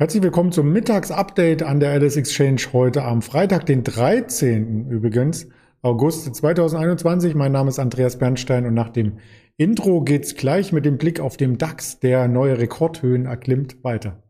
Herzlich willkommen zum Mittagsupdate an der Alice Exchange heute am Freitag, den 13. übrigens, August 2021. Mein Name ist Andreas Bernstein und nach dem Intro geht's gleich mit dem Blick auf den DAX, der neue Rekordhöhen erklimmt, weiter.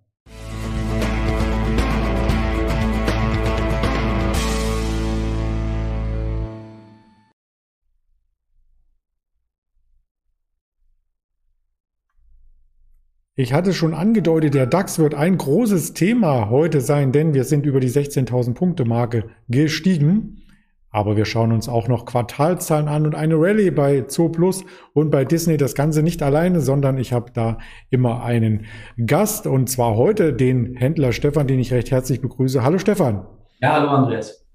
Ich hatte schon angedeutet, der DAX wird ein großes Thema heute sein, denn wir sind über die 16.000 Punkte Marke gestiegen. Aber wir schauen uns auch noch Quartalzahlen an und eine Rallye bei Zo Plus und bei Disney. Das Ganze nicht alleine, sondern ich habe da immer einen Gast und zwar heute den Händler Stefan, den ich recht herzlich begrüße. Hallo Stefan. Ja, hallo Andreas.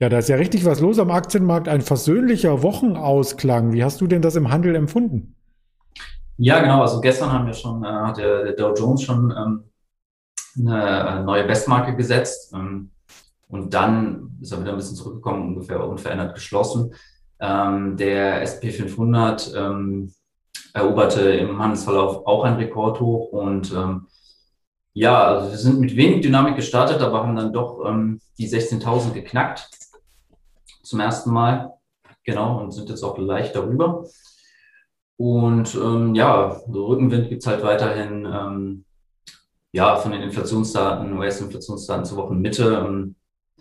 Ja, da ist ja richtig was los am Aktienmarkt. Ein versöhnlicher Wochenausklang. Wie hast du denn das im Handel empfunden? Ja, genau. Also gestern haben wir schon, äh, hat der, der, Dow Jones schon ähm, eine neue Bestmarke gesetzt. Ähm, und dann ist er wieder ein bisschen zurückgekommen, ungefähr unverändert geschlossen. Ähm, der SP 500 ähm, eroberte im Handelsverlauf auch ein Rekordhoch und ähm, ja, also wir sind mit wenig Dynamik gestartet, aber haben dann doch ähm, die 16.000 geknackt zum ersten Mal. Genau, und sind jetzt auch leicht darüber. Und ähm, ja, Rückenwind gibt es halt weiterhin ähm, ja, von den Inflationsdaten, US-Inflationsdaten zur Wochenmitte. Ähm,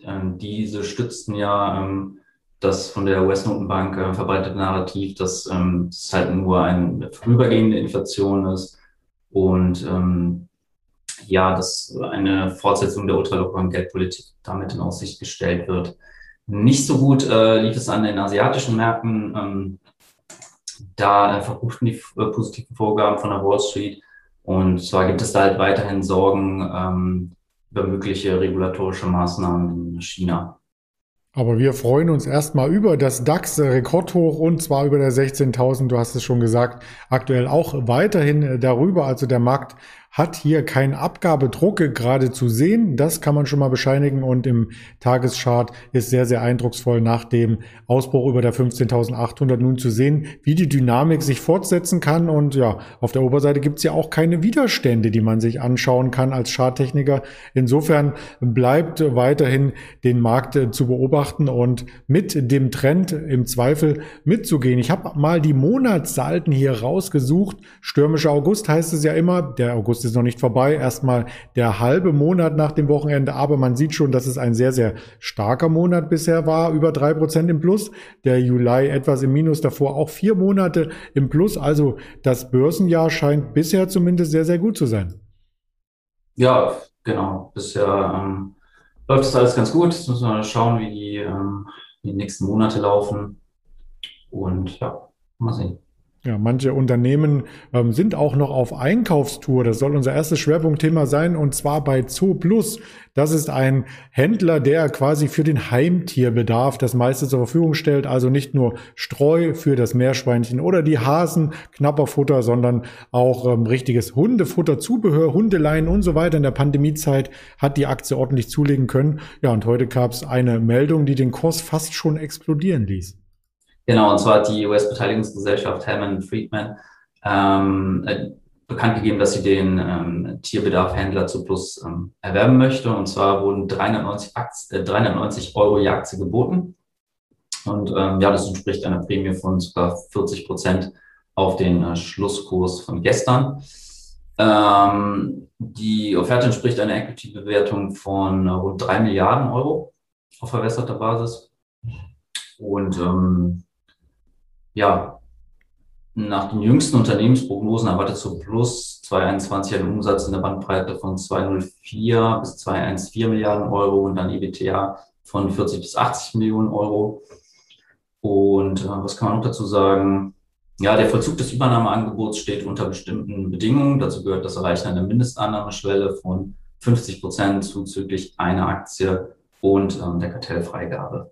ähm, diese stützten ja ähm, das von der US-Notenbank äh, verbreitete Narrativ, dass ähm, es halt nur eine vorübergehende Inflation ist und ja, dass eine Fortsetzung der ultralockeren Geldpolitik damit in Aussicht gestellt wird. Nicht so gut äh, lief es an den asiatischen Märkten. Ähm, da verruchten die äh, positiven Vorgaben von der Wall Street. Und zwar gibt es da halt weiterhin Sorgen ähm, über mögliche regulatorische Maßnahmen in China. Aber wir freuen uns erstmal über das DAX-Rekordhoch und zwar über der 16.000. Du hast es schon gesagt, aktuell auch weiterhin darüber. Also der Markt hat hier keinen Abgabedruck gerade zu sehen. Das kann man schon mal bescheinigen und im Tageschart ist sehr, sehr eindrucksvoll nach dem Ausbruch über der 15.800 nun zu sehen, wie die Dynamik sich fortsetzen kann. Und ja, auf der Oberseite gibt es ja auch keine Widerstände, die man sich anschauen kann als Charttechniker. Insofern bleibt weiterhin den Markt zu beobachten und mit dem Trend im Zweifel mitzugehen. Ich habe mal die Monatssalten hier rausgesucht. Stürmischer August heißt es ja immer. Der August August ist noch nicht vorbei, erstmal der halbe Monat nach dem Wochenende, aber man sieht schon, dass es ein sehr, sehr starker Monat bisher war, über drei Prozent im Plus. Der Juli etwas im Minus, davor auch vier Monate im Plus. Also das Börsenjahr scheint bisher zumindest sehr, sehr gut zu sein. Ja, genau. Bisher ähm, läuft es alles ganz gut. Jetzt müssen wir schauen, wie die, ähm, die nächsten Monate laufen. Und ja, mal sehen. Ja, manche Unternehmen ähm, sind auch noch auf Einkaufstour. Das soll unser erstes Schwerpunktthema sein und zwar bei Zoo Plus. Das ist ein Händler, der quasi für den Heimtierbedarf das meiste zur Verfügung stellt. Also nicht nur Streu für das Meerschweinchen oder die Hasen, knapper Futter, sondern auch ähm, richtiges Hundefutter, Zubehör, Hundeleien und so weiter. In der Pandemiezeit hat die Aktie ordentlich zulegen können. Ja, und heute gab es eine Meldung, die den Kurs fast schon explodieren ließ. Genau, und zwar hat die US-Beteiligungsgesellschaft Hellman Friedman ähm, äh, bekannt gegeben, dass sie den ähm, Tierbedarf-Händler zu Plus ähm, erwerben möchte. Und zwar wurden 390, Aktie, äh, 390 Euro je Aktie geboten. Und ähm, ja, das entspricht einer Prämie von sogar 40 Prozent auf den äh, Schlusskurs von gestern. Ähm, die Offerte entspricht einer Equity-Bewertung von äh, rund 3 Milliarden Euro auf verwässerter Basis. Und ähm, ja, nach den jüngsten Unternehmensprognosen erwartet so plus 2021 einen Umsatz in der Bandbreite von 204 bis 214 Milliarden Euro und dann EBTA von 40 bis 80 Millionen Euro. Und äh, was kann man noch dazu sagen? Ja, der Vollzug des Übernahmeangebots steht unter bestimmten Bedingungen. Dazu gehört das Erreichen einer Mindestannahmeschwelle von 50 Prozent zuzüglich einer Aktie und ähm, der Kartellfreigabe.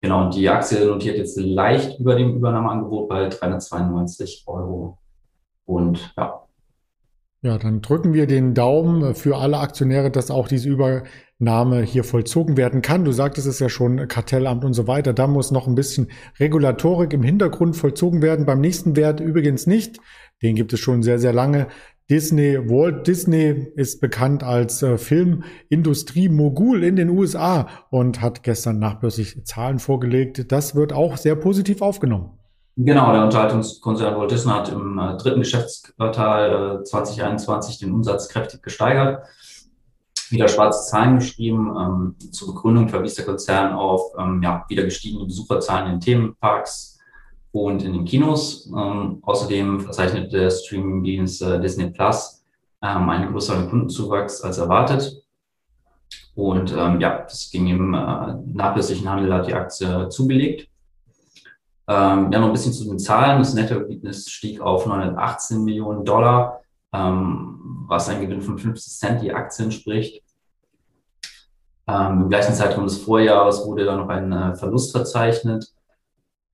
Genau, und die Aktie notiert jetzt leicht über dem Übernahmeangebot bei 392 Euro. Und ja. Ja, dann drücken wir den Daumen für alle Aktionäre, dass auch diese Übernahme hier vollzogen werden kann. Du sagtest es ja schon, Kartellamt und so weiter. Da muss noch ein bisschen Regulatorik im Hintergrund vollzogen werden. Beim nächsten Wert übrigens nicht. Den gibt es schon sehr, sehr lange. Disney. Walt Disney ist bekannt als äh, Filmindustrie-Mogul in den USA und hat gestern nachbörslich Zahlen vorgelegt. Das wird auch sehr positiv aufgenommen. Genau, der Unterhaltungskonzern Walt Disney hat im äh, dritten Geschäftsquartal äh, 2021 den Umsatz kräftig gesteigert wieder schwarze Zahlen geschrieben. Ähm, zur Begründung verwies der Konzern auf ähm, ja, wieder gestiegene Besucherzahlen in Themenparks und in den Kinos. Ähm, außerdem verzeichnete der Streamingdienst äh, Disney Plus ähm, einen größeren Kundenzuwachs als erwartet. Und ähm, ja, das ging im äh, nachlässigen Handel, hat die Aktie zugelegt. Ähm, ja, noch ein bisschen zu den Zahlen. Das Nettoergebnis stieg auf 918 Millionen Dollar ähm, was ein Gewinn von 50 Cent die Aktie entspricht. Ähm, Im gleichen Zeitraum des Vorjahres wurde dann noch ein äh, Verlust verzeichnet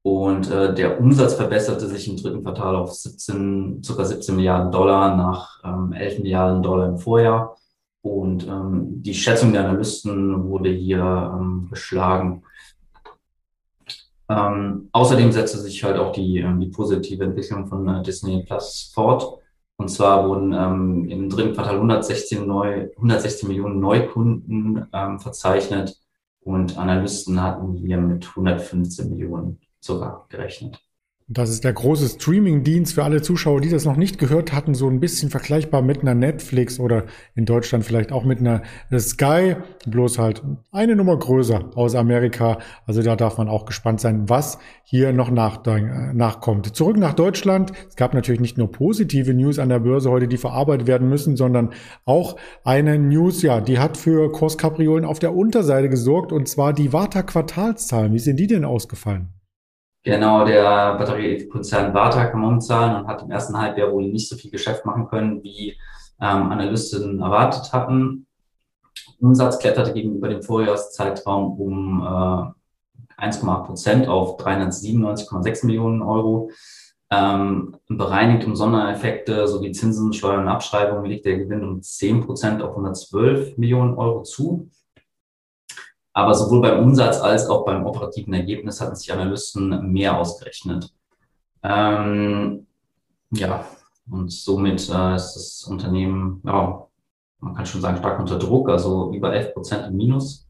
und äh, der Umsatz verbesserte sich im dritten Quartal auf 17, ca. 17 Milliarden Dollar nach ähm, 11 Milliarden Dollar im Vorjahr. Und ähm, die Schätzung der Analysten wurde hier ähm, geschlagen. Ähm, außerdem setzte sich halt auch die, ähm, die positive Entwicklung von äh, Disney Plus fort. Und zwar wurden ähm, im dritten Quartal 116, neu, 116 Millionen Neukunden ähm, verzeichnet und Analysten hatten hier mit 115 Millionen sogar gerechnet. Das ist der große Streaming-Dienst für alle Zuschauer, die das noch nicht gehört hatten, so ein bisschen vergleichbar mit einer Netflix oder in Deutschland vielleicht auch mit einer Sky, bloß halt eine Nummer größer aus Amerika. Also da darf man auch gespannt sein, was hier noch nach, äh, nachkommt. Zurück nach Deutschland. Es gab natürlich nicht nur positive News an der Börse heute, die verarbeitet werden müssen, sondern auch eine News, ja, die hat für Kurskapriolen auf der Unterseite gesorgt und zwar die Warta-Quartalszahlen. Wie sind die denn ausgefallen? Genau, der Batteriekonzern Varta kam umzahlen und hat im ersten Halbjahr wohl nicht so viel Geschäft machen können, wie ähm, Analysten erwartet hatten. Umsatz kletterte gegenüber dem Vorjahreszeitraum um äh, 1,8 Prozent auf 397,6 Millionen Euro. Ähm, bereinigt um Sondereffekte sowie Zinsen, Steuern und Abschreibungen liegt der Gewinn um 10 Prozent auf 112 Millionen Euro zu. Aber sowohl beim Umsatz als auch beim operativen Ergebnis hatten sich Analysten mehr ausgerechnet. Ähm, ja, und somit äh, ist das Unternehmen, ja, man kann schon sagen, stark unter Druck, also über 11 Prozent im Minus.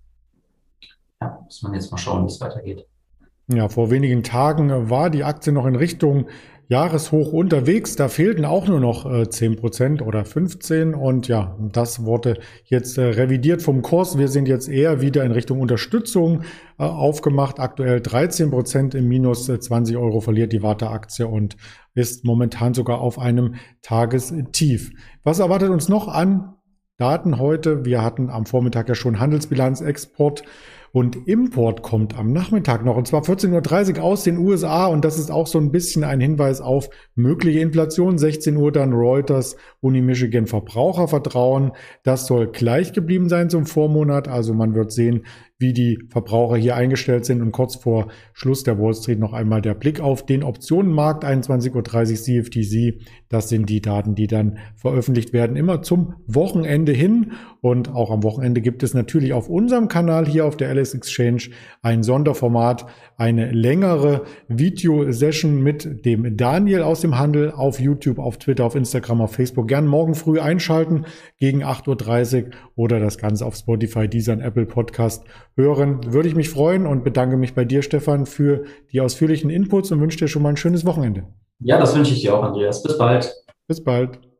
Ja, muss man jetzt mal schauen, wie es weitergeht. Ja, vor wenigen Tagen war die Aktie noch in Richtung Jahreshoch unterwegs. Da fehlten auch nur noch äh, 10 Prozent oder 15. Und ja, das wurde jetzt äh, revidiert vom Kurs. Wir sind jetzt eher wieder in Richtung Unterstützung äh, aufgemacht. Aktuell 13 Prozent im Minus. 20 äh, Euro verliert die Warta-Aktie und ist momentan sogar auf einem Tagestief. Was erwartet uns noch an Daten heute? Wir hatten am Vormittag ja schon Handelsbilanz, Export und Import kommt am Nachmittag noch, und zwar 14.30 Uhr aus den USA. Und das ist auch so ein bisschen ein Hinweis auf mögliche Inflation. 16 Uhr dann Reuters, Uni Michigan Verbrauchervertrauen. Das soll gleich geblieben sein zum Vormonat. Also man wird sehen, wie die Verbraucher hier eingestellt sind. Und kurz vor Schluss der Wall Street noch einmal der Blick auf den Optionenmarkt 21.30 Uhr CFTC. Das sind die Daten, die dann veröffentlicht werden, immer zum Wochenende hin. Und auch am Wochenende gibt es natürlich auf unserem Kanal hier auf der LS Exchange ein Sonderformat, eine längere Videosession mit dem Daniel aus dem Handel auf YouTube, auf Twitter, auf Instagram, auf Facebook. Gern morgen früh einschalten gegen 8.30 Uhr oder das Ganze auf Spotify, dieser Apple Podcast hören. Würde ich mich freuen und bedanke mich bei dir, Stefan, für die ausführlichen Inputs und wünsche dir schon mal ein schönes Wochenende. Ja, das wünsche ich dir auch, Andreas. Bis bald. Bis bald.